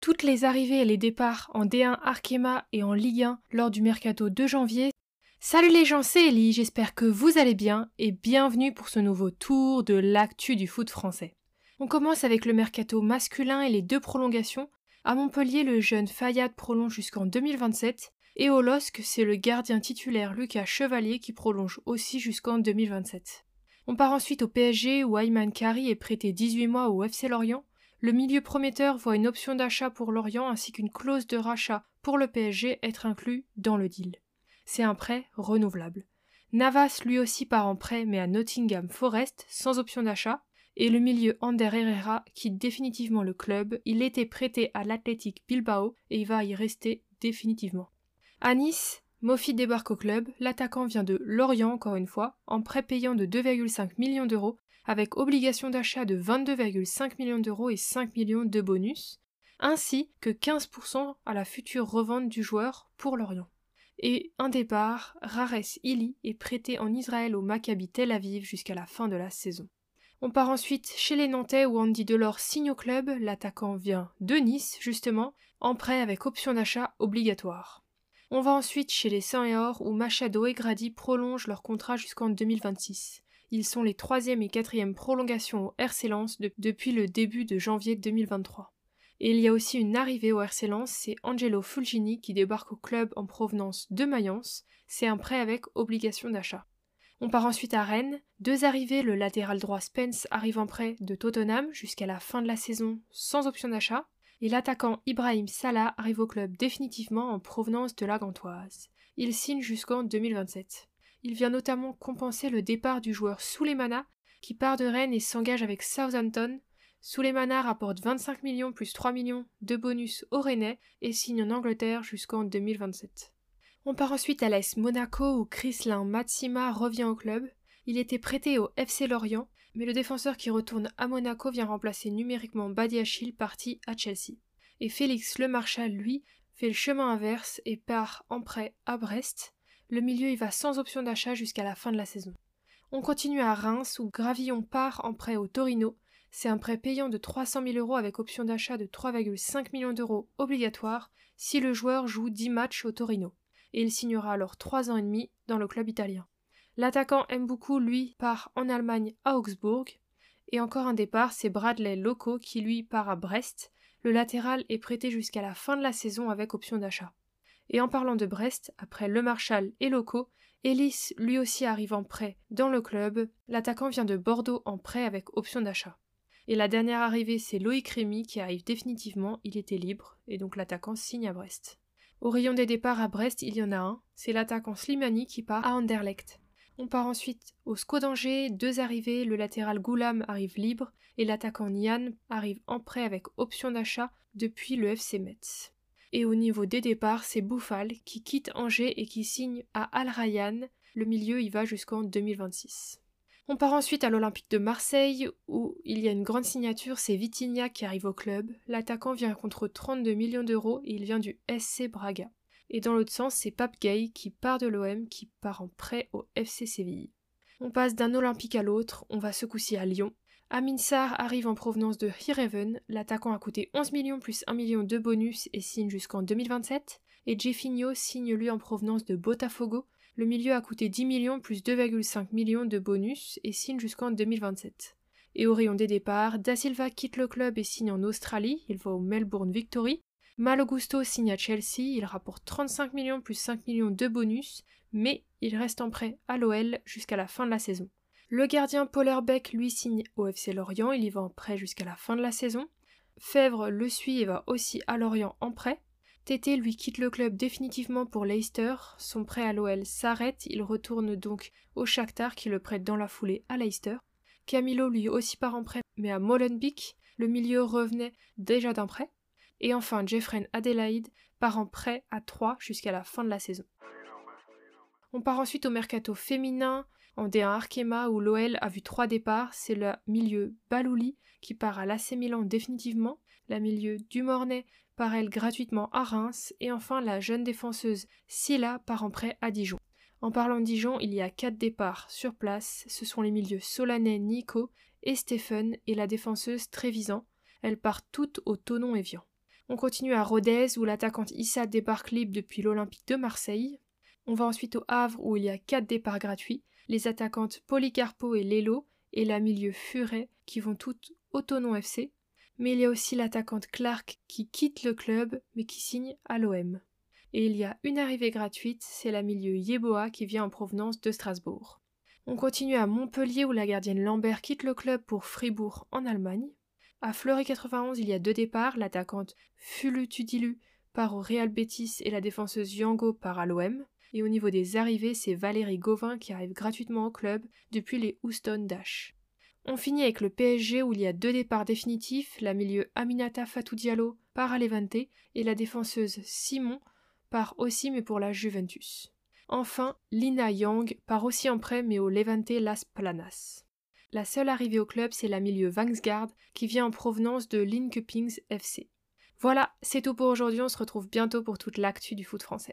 Toutes les arrivées et les départs en D1 Arkema et en Ligue 1 lors du mercato de janvier. Salut les gens, c'est Ellie, j'espère que vous allez bien et bienvenue pour ce nouveau tour de l'actu du foot français. On commence avec le mercato masculin et les deux prolongations. À Montpellier, le jeune Fayad prolonge jusqu'en 2027 et au LOSC, c'est le gardien titulaire Lucas Chevalier qui prolonge aussi jusqu'en 2027. On part ensuite au PSG où Ayman Kari est prêté 18 mois au FC Lorient. Le milieu prometteur voit une option d'achat pour Lorient ainsi qu'une clause de rachat pour le PSG être inclus dans le deal. C'est un prêt renouvelable. Navas lui aussi part en prêt mais à Nottingham Forest sans option d'achat. Et le milieu Ander Herrera quitte définitivement le club. Il était prêté à l'Athletic Bilbao et il va y rester définitivement. À Nice, Mofi débarque au club, l'attaquant vient de Lorient encore une fois, en prêt payant de 2,5 millions d'euros, avec obligation d'achat de 22,5 millions d'euros et 5 millions de bonus, ainsi que 15% à la future revente du joueur pour Lorient. Et un départ, Rares Ili est prêté en Israël au Maccabi Tel Aviv jusqu'à la fin de la saison. On part ensuite chez les Nantais où Andy Delors signe au club, l'attaquant vient de Nice justement, en prêt avec option d'achat obligatoire. On va ensuite chez les Saint et Or où Machado et Grady prolongent leur contrat jusqu'en 2026. Ils sont les troisième et quatrième prolongations au RC Lens depuis le début de janvier 2023. Et il y a aussi une arrivée au RC Lens, c'est Angelo Fulgini qui débarque au club en provenance de Mayence. C'est un prêt avec obligation d'achat. On part ensuite à Rennes. Deux arrivées, le latéral droit Spence arrive en prêt de Tottenham jusqu'à la fin de la saison sans option d'achat et l'attaquant Ibrahim Salah arrive au club définitivement en provenance de la Gantoise. Il signe jusqu'en 2027. Il vient notamment compenser le départ du joueur Souleymana, qui part de Rennes et s'engage avec Southampton. Souleymana rapporte 25 millions plus 3 millions de bonus au Rennais et signe en Angleterre jusqu'en 2027. On part ensuite à l'AS Monaco où Chrislin Matsima revient au club. Il était prêté au FC Lorient mais le défenseur qui retourne à Monaco vient remplacer numériquement Badiachil parti à Chelsea. Et Félix Lemarchal, lui, fait le chemin inverse et part en prêt à Brest. Le milieu y va sans option d'achat jusqu'à la fin de la saison. On continue à Reims où Gravillon part en prêt au Torino. C'est un prêt payant de 300 000 euros avec option d'achat de 3,5 millions d'euros obligatoire si le joueur joue 10 matchs au Torino. Et il signera alors 3 ans et demi dans le club italien. L'attaquant beaucoup, lui, part en Allemagne à Augsbourg. Et encore un départ, c'est Bradley Loco qui lui part à Brest. Le latéral est prêté jusqu'à la fin de la saison avec option d'achat. Et en parlant de Brest, après Le Marshal et Loco, Ellis lui aussi arrive en prêt dans le club. L'attaquant vient de Bordeaux en prêt avec option d'achat. Et la dernière arrivée, c'est Loïc Rémy qui arrive définitivement, il était libre, et donc l'attaquant signe à Brest. Au rayon des départs à Brest, il y en a un, c'est l'attaquant Slimani qui part à Anderlecht. On part ensuite au SCO d'Angers, deux arrivées, le latéral Goulam arrive libre et l'attaquant Nian arrive en prêt avec option d'achat depuis le FC Metz. Et au niveau des départs, c'est Bouffal qui quitte Angers et qui signe à Al Rayyan. Le milieu y va jusqu'en 2026. On part ensuite à l'Olympique de Marseille où il y a une grande signature, c'est Vitinha qui arrive au club. L'attaquant vient contre 32 millions d'euros et il vient du SC Braga. Et dans l'autre sens, c'est Pape Gay qui part de l'OM, qui part en prêt au FC Séville. On passe d'un Olympique à l'autre, on va ce coup-ci à Lyon. Amin Sarr arrive en provenance de Heerenveen, l'attaquant a coûté 11 millions plus 1 million de bonus et signe jusqu'en 2027. Et Jeffinho signe lui en provenance de Botafogo. Le milieu a coûté 10 millions plus 2,5 millions de bonus et signe jusqu'en 2027. Et au rayon des départs, Da Silva quitte le club et signe en Australie, il va au Melbourne Victory. Malo Gusto signe à Chelsea, il rapporte 35 millions plus 5 millions de bonus, mais il reste en prêt à l'OL jusqu'à la fin de la saison. Le gardien Paul Herbeck lui signe au FC Lorient, il y va en prêt jusqu'à la fin de la saison. Fèvre le suit et va aussi à Lorient en prêt. Tété lui quitte le club définitivement pour Leicester, son prêt à l'OL s'arrête, il retourne donc au Shakhtar qui le prête dans la foulée à Leicester. Camilo lui aussi part en prêt, mais à Molenbeek, le milieu revenait déjà d'un prêt. Et enfin, Jeffrey Adelaide part en prêt à 3 jusqu'à la fin de la saison. On part ensuite au mercato féminin, en D1 Arkema où l'OL a vu trois départs. C'est le milieu Balouli qui part à l'AC Milan définitivement, la milieu Dumornay part elle gratuitement à Reims, et enfin la jeune défenseuse Silla part en prêt à Dijon. En parlant de Dijon, il y a quatre départs sur place. Ce sont les milieux Solanais Nico et Stephen et la défenseuse Trévisan. Elles partent toutes au Tonon Evian. On continue à Rodez où l'attaquante Issa débarque libre depuis l'Olympique de Marseille. On va ensuite au Havre où il y a quatre départs gratuits. Les attaquantes Polycarpo et Lelo et la milieu Furet qui vont toutes au Tonon FC. Mais il y a aussi l'attaquante Clark qui quitte le club mais qui signe à l'OM. Et il y a une arrivée gratuite, c'est la milieu Yeboah qui vient en provenance de Strasbourg. On continue à Montpellier où la gardienne Lambert quitte le club pour Fribourg en Allemagne. À Fleury 91, il y a deux départs, l'attaquante Fulu Tudilu part au Real Betis et la défenseuse Yango part à l'OM. Et au niveau des arrivées, c'est Valérie Gauvin qui arrive gratuitement au club depuis les Houston Dash. On finit avec le PSG où il y a deux départs définitifs, la milieu Aminata Fatou Diallo part à Levante et la défenseuse Simon part aussi mais pour la Juventus. Enfin, Lina Young part aussi en prêt mais au Levante Las Planas. La seule arrivée au club, c'est la milieu Vangsgaard qui vient en provenance de Linköpings FC. Voilà, c'est tout pour aujourd'hui, on se retrouve bientôt pour toute l'actu du foot français.